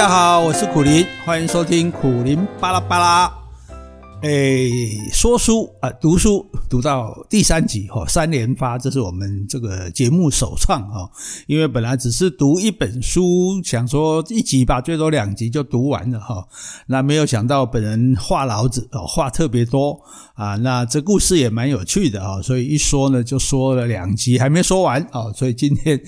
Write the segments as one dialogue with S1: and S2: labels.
S1: 大家好，我是苦林，欢迎收听苦林巴拉巴拉。哎，说书啊，读书读到第三集哈，三连发，这是我们这个节目首创哈。因为本来只是读一本书，想说一集吧，最多两集就读完了哈。那没有想到本人话痨子哦，话特别多啊。那这故事也蛮有趣的哈，所以一说呢，就说了两集还没说完啊。所以今天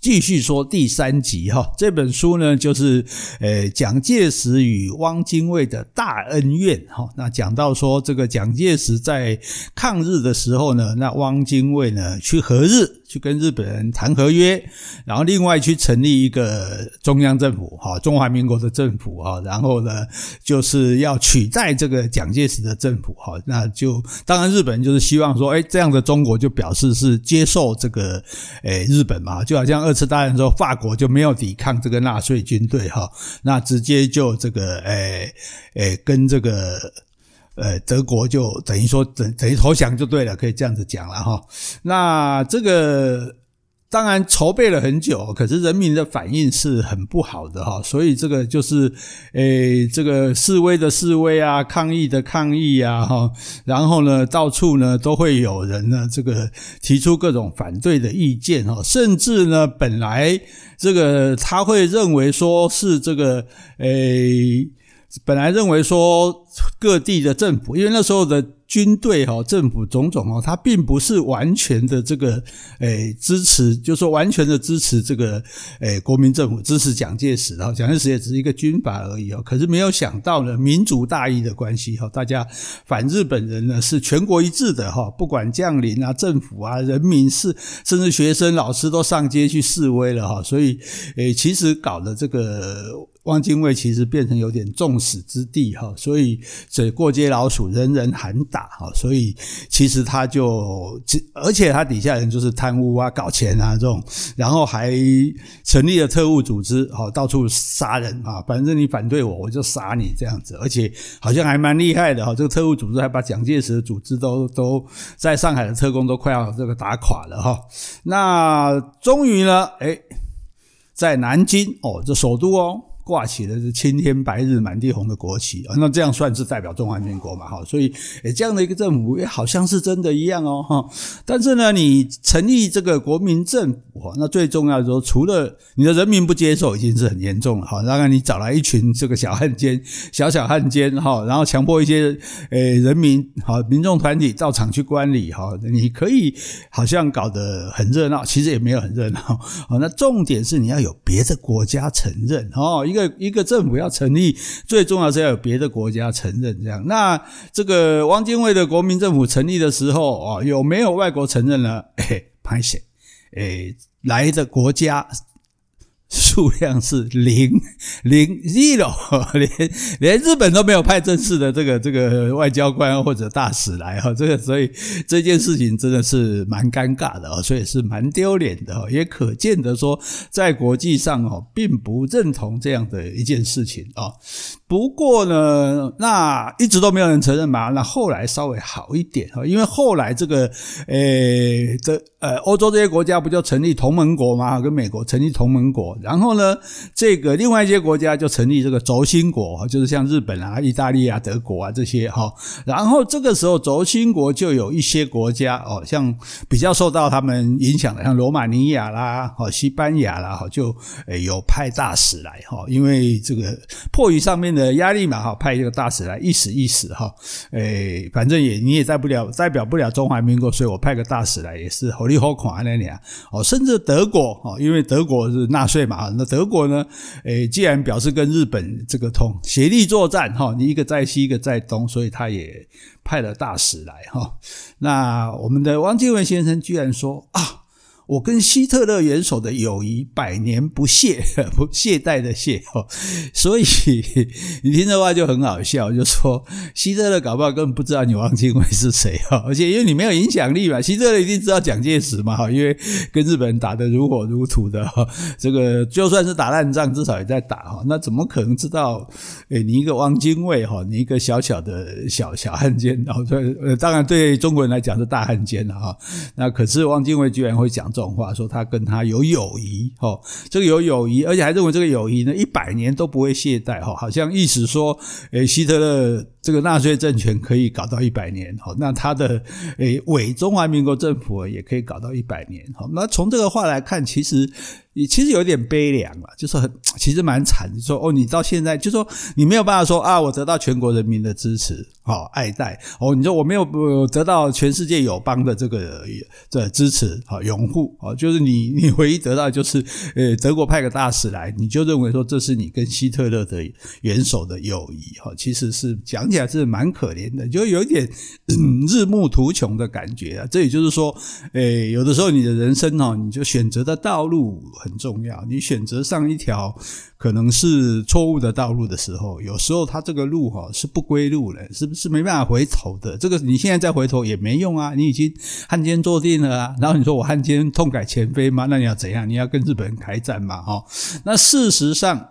S1: 继续说第三集哈。这本书呢，就是呃蒋介石与汪精卫的大恩怨哈。那讲。到说这个蒋介石在抗日的时候呢，那汪精卫呢去和日，去跟日本人谈合约，然后另外去成立一个中央政府，哈，中华民国的政府，哈，然后呢就是要取代这个蒋介石的政府，哈，那就当然日本就是希望说，哎，这样的中国就表示是接受这个，哎，日本嘛，就好像二次大战的时候法国就没有抵抗这个纳粹军队，哈，那直接就这个，哎，哎，跟这个。呃，德国就等于说等等于投降就对了，可以这样子讲了哈。那这个当然筹备了很久，可是人民的反应是很不好的哈。所以这个就是，诶，这个示威的示威啊，抗议的抗议啊，哈。然后呢，到处呢都会有人呢，这个提出各种反对的意见哈。甚至呢，本来这个他会认为说是这个，诶。本来认为说各地的政府，因为那时候的军队哈、政府种种哦，他并不是完全的这个诶支持，就是说完全的支持这个诶国民政府，支持蒋介石然后，蒋介石也只是一个军阀而已哦。可是没有想到呢，民族大义的关系哈，大家反日本人呢是全国一致的哈，不管将领啊、政府啊、人民是，甚至学生、老师都上街去示威了哈，所以诶其实搞的这个。汪精卫其实变成有点众矢之的哈，所以这过街老鼠人人喊打哈，所以其实他就，而且他底下人就是贪污啊、搞钱啊这种，然后还成立了特务组织哈，到处杀人啊，反正你反对我，我就杀你这样子，而且好像还蛮厉害的哈，这个特务组织还把蒋介石的组织都都在上海的特工都快要这个打垮了哈，那终于呢，诶，在南京哦，这首都哦。挂起的是青天白日满地红的国旗啊，那这样算是代表中华民国嘛？哈，所以诶这样的一个政府也好像是真的一样哦，哈。但是呢，你成立这个国民政府哈，那最重要的说，除了你的人民不接受，已经是很严重了哈。当然，你找来一群这个小汉奸、小小汉奸哈，然后强迫一些诶人民哈民众团体到场去观礼哈，你可以好像搞得很热闹，其实也没有很热闹。哦，那重点是你要有别的国家承认哦。一个一个政府要成立，最重要是要有别的国家承认这样。那这个汪精卫的国民政府成立的时候啊，有没有外国承认呢？哎，拍谢，哎，来的国家。数量是零 零 zero，连连日本都没有派正式的这个这个外交官或者大使来哈，这个所以这件事情真的是蛮尴尬的啊，所以是蛮丢脸的，也可见得说在国际上哦并不认同这样的一件事情啊。不过呢，那一直都没有人承认嘛，那后来稍微好一点哈，因为后来这个诶这呃欧洲这些国家不就成立同盟国嘛，跟美国成立同盟国。然后呢，这个另外一些国家就成立这个轴心国，就是像日本啊、意大利啊、德国啊这些哈。然后这个时候轴心国就有一些国家哦，像比较受到他们影响的，像罗马尼亚啦、哦西班牙啦，哈就诶有派大使来哈，因为这个迫于上面的压力嘛，哈派这个大使来意思意思哈，诶反正也你也代不了代表不了中华民国，所以我派个大使来也是好利好款那里啊，哦甚至德国哦，因为德国是纳粹对嘛。那德国呢？诶，既然表示跟日本这个通协力作战，哈，你一个在西，一个在东，所以他也派了大使来，哈。那我们的汪精卫先生居然说啊。我跟希特勒元首的友谊百年不懈，不懈怠的懈哦，所以你听的话就很好笑，就说希特勒搞不好根本不知道你汪精卫是谁哈，而且因为你没有影响力嘛，希特勒一定知道蒋介石嘛，因为跟日本人打得如火如荼的哈，这个就算是打烂仗，至少也在打哈，那怎么可能知道？诶，你一个汪精卫哈，你一个小小的小小汉奸，然后对，当然对中国人来讲是大汉奸了哈，那可是汪精卫居然会讲这种话，说他跟他有友谊，哦，这个有友谊，而且还认为这个友谊呢，一百年都不会懈怠，哈，好像意思说，诶，希特勒这个纳粹政权可以搞到一百年，哈，那他的诶伪中华民国政府也可以搞到一百年，哦，那从这个话来看，其实。你其实有点悲凉了，就是很，其实蛮惨。说哦，你到现在就说你没有办法说啊，我得到全国人民的支持，好爱戴哦。你说我没有得到全世界友邦的这个这支持，好拥护，哦，就是你你唯一得到就是呃德国派个大使来，你就认为说这是你跟希特勒的元首的友谊，哈，其实是讲起来是蛮可怜的，就有一点日暮途穷的感觉啊。这也就是说，诶，有的时候你的人生哦，你就选择的道路。很重要，你选择上一条可能是错误的道路的时候，有时候它这个路哈是不归路了，是不是没办法回头的？这个你现在再回头也没用啊，你已经汉奸坐定了啊。然后你说我汉奸痛改前非吗？那你要怎样？你要跟日本人开战嘛？哈，那事实上，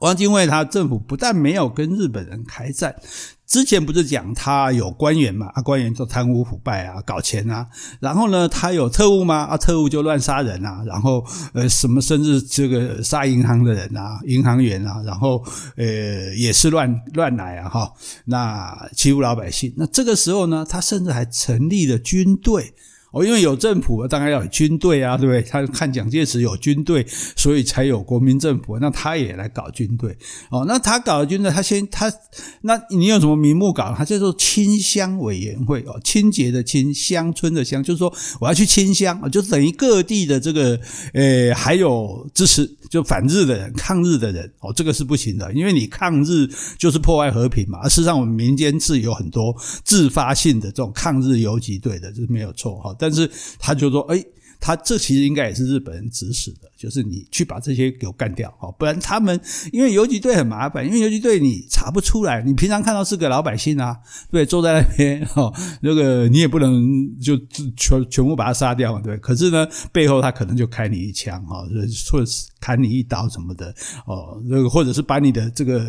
S1: 汪精卫他政府不但没有跟日本人开战。之前不是讲他有官员嘛？啊，官员都贪污腐败啊，搞钱啊。然后呢，他有特务吗？啊，特务就乱杀人啊。然后呃，什么甚至这个杀银行的人啊，银行员啊，然后呃也是乱乱来啊哈。那欺负老百姓。那这个时候呢，他甚至还成立了军队。哦，因为有政府，当然要有军队啊，对不对？他看蒋介石有军队，所以才有国民政府。那他也来搞军队。哦，那他搞的军队，他先他，那你有什么名目搞？他叫做清乡委员会哦，清洁的清，乡村的乡，就是说我要去清乡，就等于各地的这个呃，还有支持就反日的人、抗日的人。哦，这个是不行的，因为你抗日就是破坏和平嘛。而事实上，我们民间是有很多自发性的这种抗日游击队的，这是没有错哈。但是他就说，哎，他这其实应该也是日本人指使的，就是你去把这些给我干掉，不然他们因为游击队很麻烦，因为游击队你查不出来，你平常看到是个老百姓啊，对，坐在那边，哈，那个你也不能就全全部把他杀掉嘛，对，可是呢，背后他可能就开你一枪，哈，或者是砍你一刀什么的，哦，那个或者是把你的这个。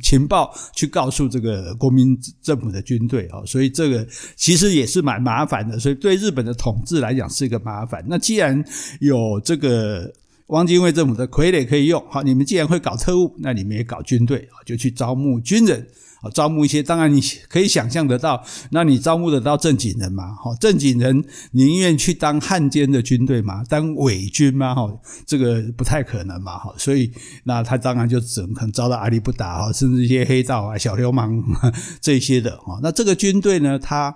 S1: 情报去告诉这个国民政府的军队啊，所以这个其实也是蛮麻烦的，所以对日本的统治来讲是一个麻烦。那既然有这个汪精卫政府的傀儡可以用，好，你们既然会搞特务，那你们也搞军队啊，就去招募军人。啊，招募一些，当然你可以想象得到，那你招募得到正经人嘛？哈，正经人宁愿去当汉奸的军队嘛？当伪军嘛？哈，这个不太可能嘛，哈，所以那他当然就只能可能招到阿里不达哈，甚至一些黑道啊、小流氓这些的哈。那这个军队呢，他。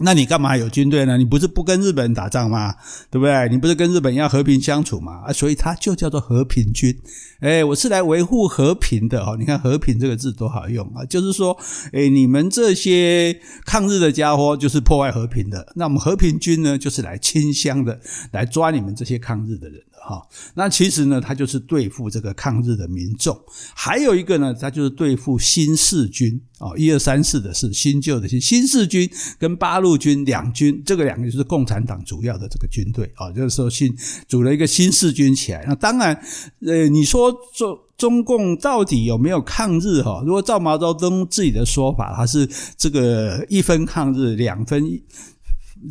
S1: 那你干嘛有军队呢？你不是不跟日本人打仗吗？对不对？你不是跟日本要和平相处吗？啊，所以他就叫做和平军。诶，我是来维护和平的哦。你看“和平”这个字多好用啊！就是说，诶，你们这些抗日的家伙就是破坏和平的。那我们和平军呢，就是来清乡的，来抓你们这些抗日的人。哈，那其实呢，他就是对付这个抗日的民众，还有一个呢，他就是对付新四军啊，一二三四的是新旧的新新四军跟八路军两军，这个两个就是共产党主要的这个军队啊，就是说新组了一个新四军起来。那当然，呃，你说中中共到底有没有抗日哈？如果照毛泽东自己的说法，他是这个一分抗日，两分。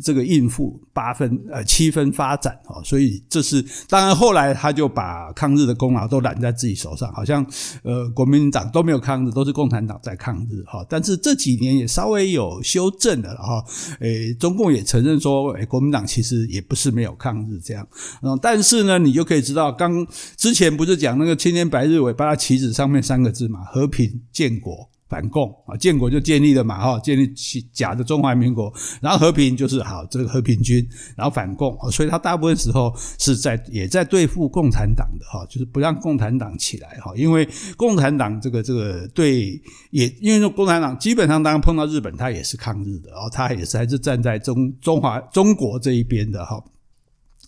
S1: 这个应付八分呃七分发展哦，所以这是当然。后来他就把抗日的功劳都揽在自己手上，好像呃国民党都没有抗日，都是共产党在抗日哈。但是这几年也稍微有修正了哈，诶，中共也承认说，诶，国民党其实也不是没有抗日这样。嗯，但是呢，你就可以知道，刚之前不是讲那个青天白日尾巴旗子上面三个字嘛，和平建国。反共啊，建国就建立了嘛，哈，建立起假的中华民国，然后和平就是好这个和平军，然后反共，所以他大部分时候是在也在对付共产党的哈，就是不让共产党起来哈，因为共产党这个这个对也因为共产党基本上当碰到日本他也是抗日的哦，他也是还是站在中中华中国这一边的哈。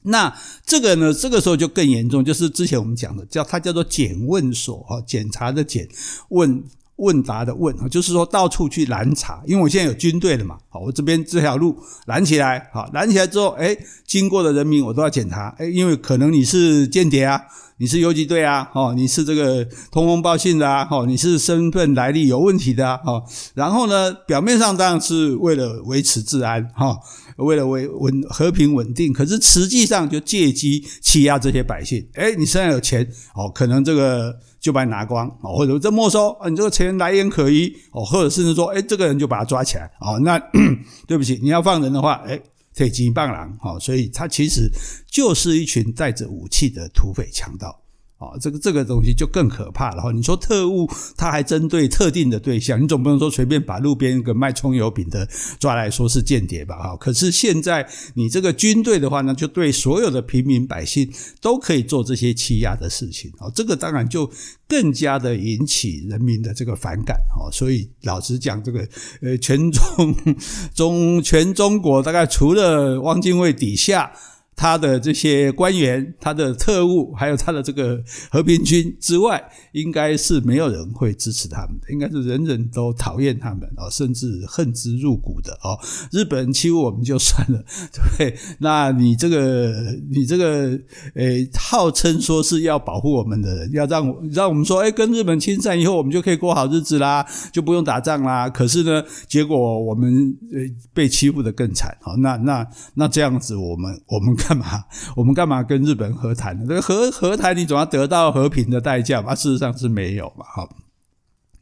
S1: 那这个呢，这个时候就更严重，就是之前我们讲的叫它叫做检问所哈，检查的检问。问答的问，就是说到处去拦查，因为我现在有军队了嘛，好，我这边这条路拦起来，好，拦起来之后，哎，经过的人民我都要检查，哎，因为可能你是间谍啊，你是游击队啊，哦，你是这个通风报信的啊，哦，你是身份来历有问题的啊，哦，然后呢，表面上当然是为了维持治安，哈，为了维稳和平稳定，可是实际上就借机欺压这些百姓，哎，你身上有钱，哦，可能这个。就把你拿光哦，或者这没收啊，你这个钱来源可疑哦，或者甚至说，哎，这个人就把他抓起来哦。那 对不起，你要放人的话，哎，铁金棒郎哦，所以他其实就是一群带着武器的土匪强盗。哦，这个这个东西就更可怕了哈！你说特务，他还针对特定的对象，你总不能说随便把路边一个卖葱油饼的抓来说是间谍吧？哈！可是现在你这个军队的话呢，就对所有的平民百姓都可以做这些欺压的事情哦，这个当然就更加的引起人民的这个反感哦。所以老实讲，这个呃，全中 中全中国大概除了汪精卫底下。他的这些官员、他的特务，还有他的这个和平军之外，应该是没有人会支持他们的，应该是人人都讨厌他们哦，甚至恨之入骨的哦。日本人欺负我们就算了，对不对？那你这个，你这个，诶，号称说是要保护我们的人，要让让我们说，诶，跟日本亲善以后，我们就可以过好日子啦，就不用打仗啦。可是呢，结果我们呃被欺负得更惨哦。那那那这样子，我们我们。干嘛？我们干嘛跟日本和谈呢？这个和和谈，你总要得到和平的代价吧？事实上是没有嘛。好，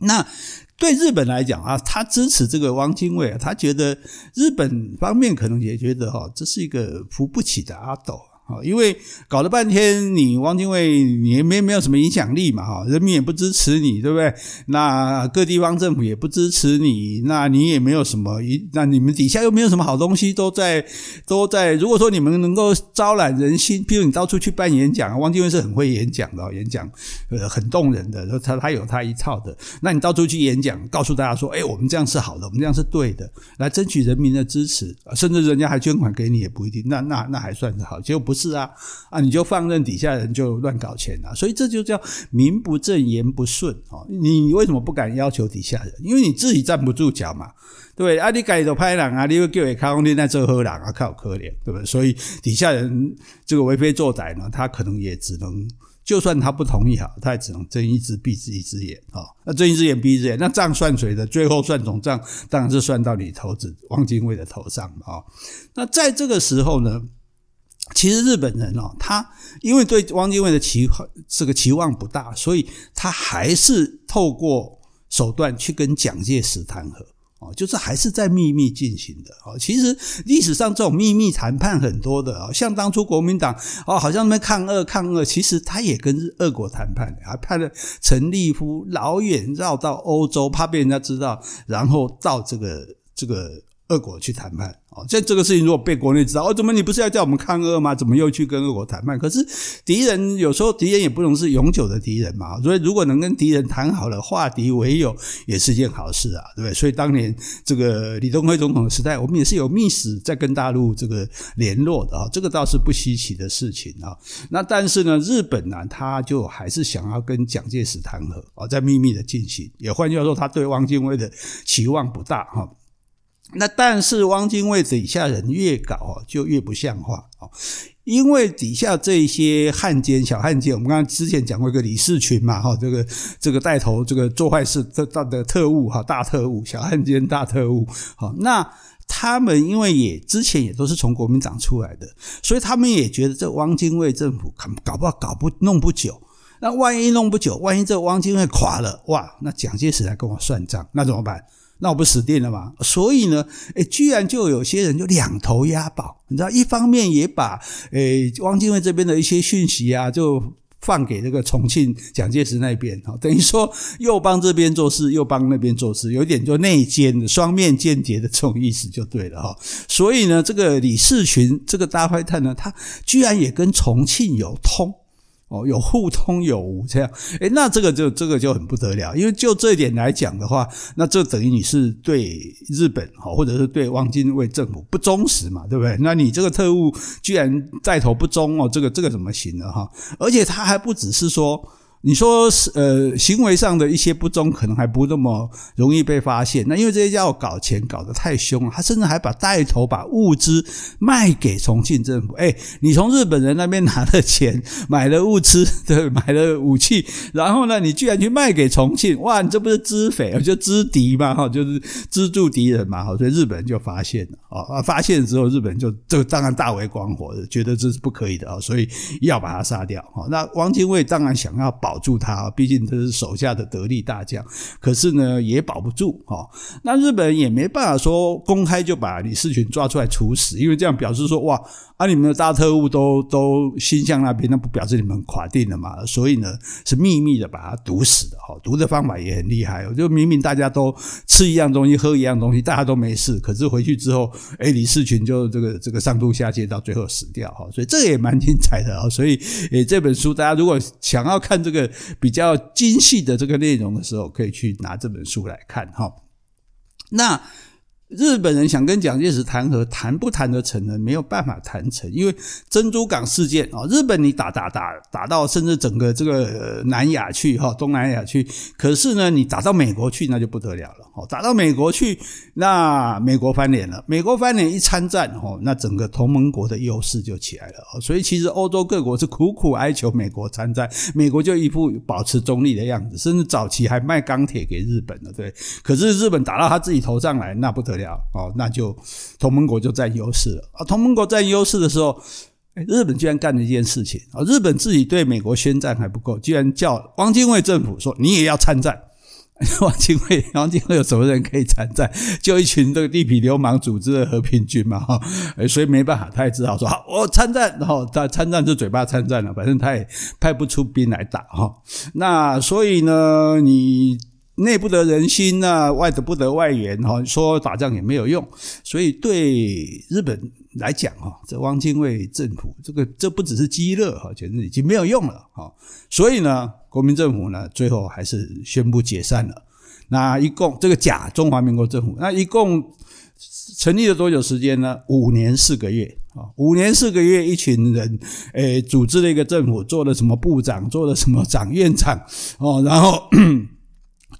S1: 那对日本来讲啊，他支持这个汪精卫啊，他觉得日本方面可能也觉得哈，这是一个扶不起的阿斗。哦因为搞了半天，你汪精卫你也没没有什么影响力嘛，哈，人民也不支持你，对不对？那各地方政府也不支持你，那你也没有什么，一那你们底下又没有什么好东西，都在都在。如果说你们能够招揽人心，譬如你到处去办演讲，汪精卫是很会演讲的，演讲呃很动人的，他他有他一套的。那你到处去演讲，告诉大家说，哎，我们这样是好的，我们这样是对的，来争取人民的支持，甚至人家还捐款给你也不一定，那那那还算是好，结果不是。是啊，啊，你就放任底下人就乱搞钱了，所以这就叫名不正言不顺哦。你为什么不敢要求底下人？因为你自己站不住脚嘛，对不对？啊，你改都拍人啊，你又叫也开工店在这喝人啊，靠可怜，对不对？所以底下人这个为非作歹呢，他可能也只能，就算他不同意哈，他也只能睁一只闭一只眼啊。那睁一只眼闭一只眼，那账算谁的？最后算总账，当然是算到你头子汪精卫的头上啊。那在这个时候呢？其实日本人哦，他因为对汪精卫的期这个期望不大，所以他还是透过手段去跟蒋介石谈和哦，就是还是在秘密进行的哦。其实历史上这种秘密谈判很多的哦，像当初国民党哦，好像那边抗俄抗俄，其实他也跟日俄国谈判，还派了陈立夫老远绕到欧洲，怕被人家知道，然后到这个这个俄国去谈判。哦，这这个事情如果被国内知道，哦，怎么你不是要叫我们抗俄吗？怎么又去跟俄国谈判？可是敌人有时候敌人也不能是永久的敌人嘛，所以如果能跟敌人谈好了，化敌为友，也是件好事啊，对不对？所以当年这个李登辉总统的时代，我们也是有密使在跟大陆这个联络的啊，这个倒是不稀奇的事情啊。那但是呢，日本呢，他就还是想要跟蒋介石谈和啊，在秘密的进行，也换句话说，他对汪精卫的期望不大哈。那但是汪精卫底下人越搞哦，就越不像话哦，因为底下这些汉奸、小汉奸，我们刚刚之前讲过一个李士群嘛，哈，这个这个带头这个做坏事的的特务哈，大特务、小汉奸、大特务，好，那他们因为也之前也都是从国民党出来的，所以他们也觉得这汪精卫政府搞搞不好搞不弄不久，那万一弄不久，万一这汪精卫垮了，哇，那蒋介石来跟我算账，那怎么办？那我不死定了嘛？所以呢，诶，居然就有些人就两头押宝，你知道，一方面也把诶汪精卫这边的一些讯息啊，就放给这个重庆蒋介石那边，哈，等于说又帮这边做事，又帮那边做事，有点就内奸的双面间谍的这种意思就对了哈。所以呢，这个李士群这个大坏蛋呢，他居然也跟重庆有通。哦，有互通有无这样，诶，那这个就这个就很不得了，因为就这一点来讲的话，那这等于你是对日本哈，或者是对汪精卫政府不忠实嘛，对不对？那你这个特务居然带头不忠哦，这个这个怎么行呢哈？而且他还不只是说你说是呃行为上的一些不忠，可能还不那么容易被发现。那因为这些家伙搞钱搞得太凶了，他甚至还把带头把物资卖给重庆政府。哎，你从日本人那边拿了钱，买了物资，对，买了武器，然后呢，你居然去卖给重庆，哇，你这不是资匪，就资敌嘛，哈，就是资助敌人嘛，哈，所以日本人就发现了啊，发现之后，日本人就就当然大为光火，觉得这是不可以的啊，所以要把他杀掉。那汪精卫当然想要保。保住他，毕竟他是手下的得力大将，可是呢也保不住哈。那日本也没办法说公开就把李士群抓出来处死，因为这样表示说哇。啊！你们的大特务都都心向那边，那不表示你们垮定了嘛？所以呢，是秘密的把他毒死的哈。毒的方法也很厉害，就明明大家都吃一样东西，喝一样东西，大家都没事，可是回去之后，哎，李士群就这个这个上吐下泻，到最后死掉哈。所以这个也蛮精彩的啊。所以，诶，这本书大家如果想要看这个比较精细的这个内容的时候，可以去拿这本书来看哈。那。日本人想跟蒋介石谈和，谈不谈得成呢？没有办法谈成，因为珍珠港事件啊，日本你打打打打到甚至整个这个南亚去哈，东南亚去，可是呢，你打到美国去那就不得了了，哦，打到美国去，那美国翻脸了，美国翻脸一参战，哦，那整个同盟国的优势就起来了，所以其实欧洲各国是苦苦哀求美国参战，美国就一副保持中立的样子，甚至早期还卖钢铁给日本了，对，可是日本打到他自己头上来，那不得了。哦，那就同盟国就占优势了啊！同盟国占优势的时候，日本居然干了一件事情啊！日本自己对美国宣战还不够，居然叫汪精卫政府说你也要参战。汪精卫，汪精卫有什么人可以参战？就一群这个地痞流氓组织的和平军嘛，哈，所以没办法，他也只好说好，我参战。然后他参战就嘴巴参战了，反正他也派不出兵来打哈。那所以呢，你。内不得人心呐、啊，外得不得外援哈，说打仗也没有用，所以对日本来讲哈，这汪精卫政府这个这不只是饥饿哈，简直已经没有用了哈。所以呢，国民政府呢最后还是宣布解散了。那一共这个假中华民国政府，那一共成立了多久时间呢？五年四个月啊，五年四个月，一群人诶组织了一个政府，做了什么部长，做了什么长院长哦，然后。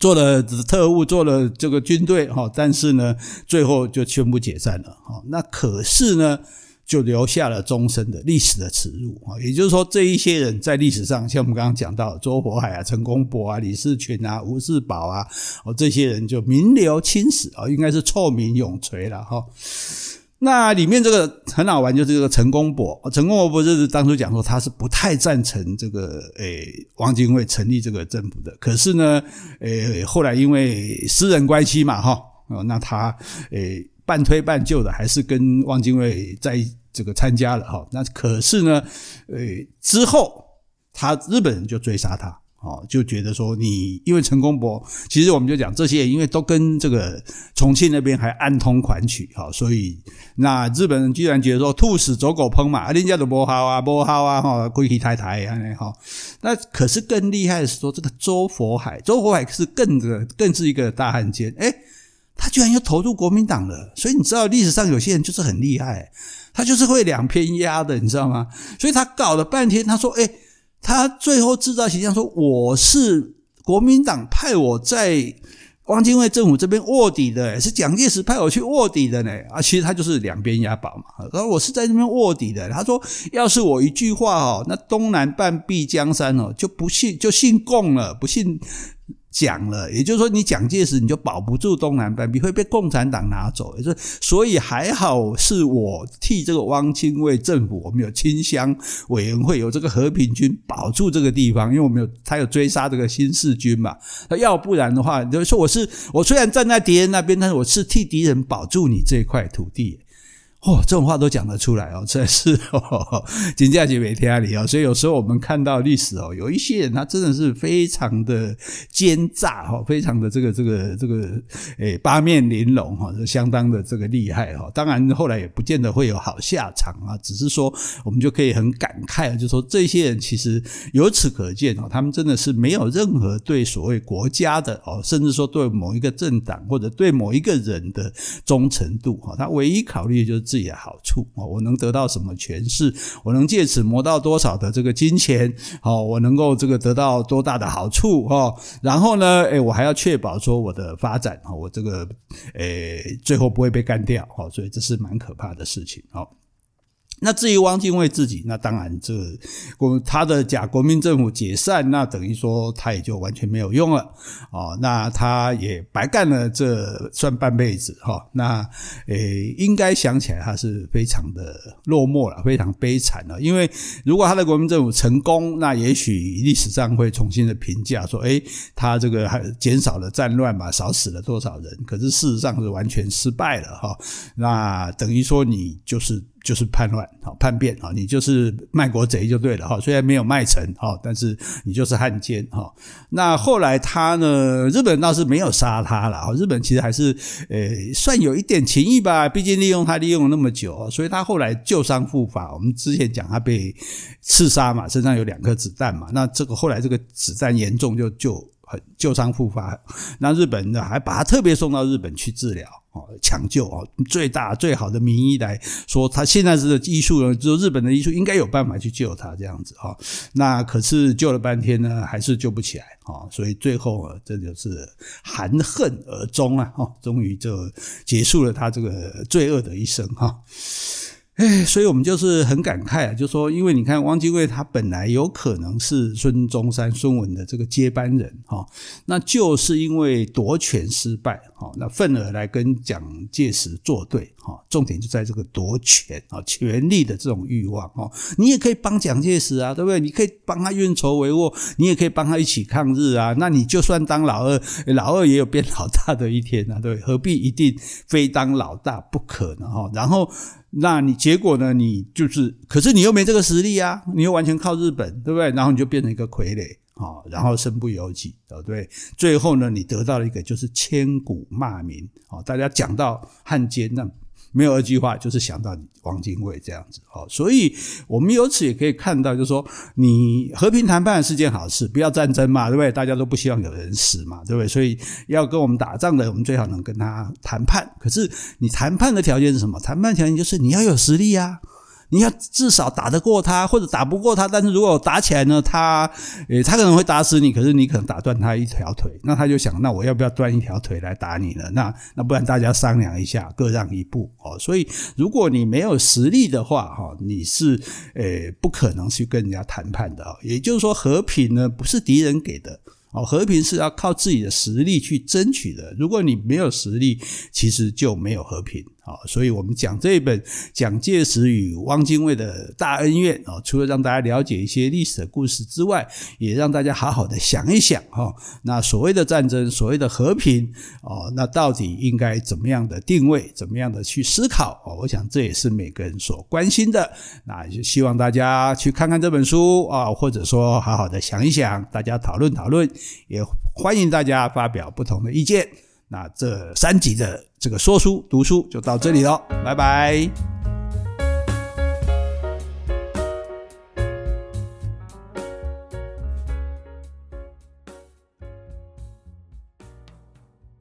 S1: 做了特务，做了这个军队，哈，但是呢，最后就宣布解散了，哈。那可是呢，就留下了终身的历史的耻辱，哈。也就是说，这一些人在历史上，像我们刚刚讲到周佛海啊、陈公博啊、李士群啊、吴世宝啊，这些人就名留青史啊，应该是臭名永垂了，哈。那里面这个很好玩，就是这个陈公博。陈公博不是当初讲说他是不太赞成这个诶汪精卫成立这个政府的，可是呢，诶后来因为私人关系嘛，哈，那他诶半推半就的还是跟汪精卫在这个参加了，哈。那可是呢，诶之后他日本人就追杀他。哦，就觉得说你因为陈公博，其实我们就讲这些，因为都跟这个重庆那边还暗通款曲，哈，所以那日本人居然觉得说兔死走狗烹嘛，人家都不好啊，不好啊，哈，归去太太啊，哈，那可是更厉害的是说这个周佛海，周佛海是更的更是一个大汉奸，诶，他居然又投入国民党了，所以你知道历史上有些人就是很厉害，他就是会两边压的，你知道吗？所以他搞了半天，他说，诶。他最后制造形象说：“我是国民党派我在汪精卫政府这边卧底的，是蒋介石派我去卧底的呢。啊，其实他就是两边押宝嘛。然后我是在那边卧底的。他说，要是我一句话哦，那东南半壁江山哦，就不信就姓共了，不信。”讲了，也就是说，你蒋介石你就保不住东南半壁，会被共产党拿走。也是所以还好是我替这个汪精卫政府，我们有清乡委员会，有这个和平军保住这个地方，因为我们有他有追杀这个新四军嘛。他要不然的话，就是说我是我虽然站在敌人那边，但是我是替敌人保住你这块土地。哦，这种话都讲得出来哦，真是哦，真正是没天理哦。所以有时候我们看到历史哦，有一些人他真的是非常的奸诈哈，非常的这个这个这个诶八面玲珑哈，是相当的这个厉害哈。当然后来也不见得会有好下场啊，只是说我们就可以很感慨，就说这些人其实由此可见哦，他们真的是没有任何对所谓国家的哦，甚至说对某一个政党或者对某一个人的忠诚度哈，他唯一考虑的就是。自己的好处哦，我能得到什么权势，我能借此磨到多少的这个金钱，哦，我能够这个得到多大的好处哦，然后呢，诶，我还要确保说我的发展哦，我这个诶最后不会被干掉哦，所以这是蛮可怕的事情哦。那至于汪精卫自己，那当然这国他的假国民政府解散，那等于说他也就完全没有用了哦。那他也白干了这算半辈子哈。那诶，应该想起来他是非常的落寞了，非常悲惨了。因为如果他的国民政府成功，那也许历史上会重新的评价说，诶，他这个还减少了战乱嘛，少死了多少人？可是事实上是完全失败了哈。那等于说你就是。就是叛乱，好叛变，好你就是卖国贼就对了，哈，虽然没有卖成，哈，但是你就是汉奸，哈。那后来他呢，日本倒是没有杀他了，哈，日本其实还是，呃，算有一点情义吧，毕竟利用他利用了那么久，所以他后来旧伤复发。我们之前讲他被刺杀嘛，身上有两颗子弹嘛，那这个后来这个子弹严重就就很旧伤复发，那日本呢还把他特别送到日本去治疗。哦，抢救哦，最大最好的名医来说，他现在是医术呢，就日本的医术应该有办法去救他这样子哈。那可是救了半天呢，还是救不起来啊，所以最后，这就是含恨而终啊，哈，终于就结束了他这个罪恶的一生哈。哎，所以我们就是很感慨啊，就说，因为你看汪精卫他本来有可能是孙中山、孙文的这个接班人哈，那就是因为夺权失败哈，那愤而来跟蒋介石作对哈，重点就在这个夺权啊，权力的这种欲望哈，你也可以帮蒋介石啊，对不对？你可以帮他运筹帷幄，你也可以帮他一起抗日啊，那你就算当老二，老二也有变老大的一天啊，对不对？何必一定非当老大不可呢哈？然后。那你结果呢？你就是，可是你又没这个实力啊，你又完全靠日本，对不对？然后你就变成一个傀儡啊，然后身不由己，对不对？最后呢，你得到了一个就是千古骂名啊，大家讲到汉奸那。没有二句话，就是想到汪精卫这样子，好，所以我们由此也可以看到，就是说，你和平谈判是件好事，不要战争嘛，对不对？大家都不希望有人死嘛，对不对？所以要跟我们打仗的，我们最好能跟他谈判。可是你谈判的条件是什么？谈判条件就是你要有实力啊。你要至少打得过他，或者打不过他。但是如果打起来呢，他，诶，他可能会打死你，可是你可能打断他一条腿。那他就想，那我要不要断一条腿来打你呢？那那不然大家商量一下，各让一步哦。所以如果你没有实力的话，哈，你是诶不可能去跟人家谈判的。也就是说，和平呢不是敌人给的。哦，和平是要靠自己的实力去争取的。如果你没有实力，其实就没有和平。啊，所以我们讲这一本蒋介石与汪精卫的大恩怨啊，除了让大家了解一些历史的故事之外，也让大家好好的想一想哈。那所谓的战争，所谓的和平哦，那到底应该怎么样的定位，怎么样的去思考？哦，我想这也是每个人所关心的。那就希望大家去看看这本书啊，或者说好好的想一想，大家讨论讨论，也欢迎大家发表不同的意见。那这三集的这个说书读书就到这里了，拜拜。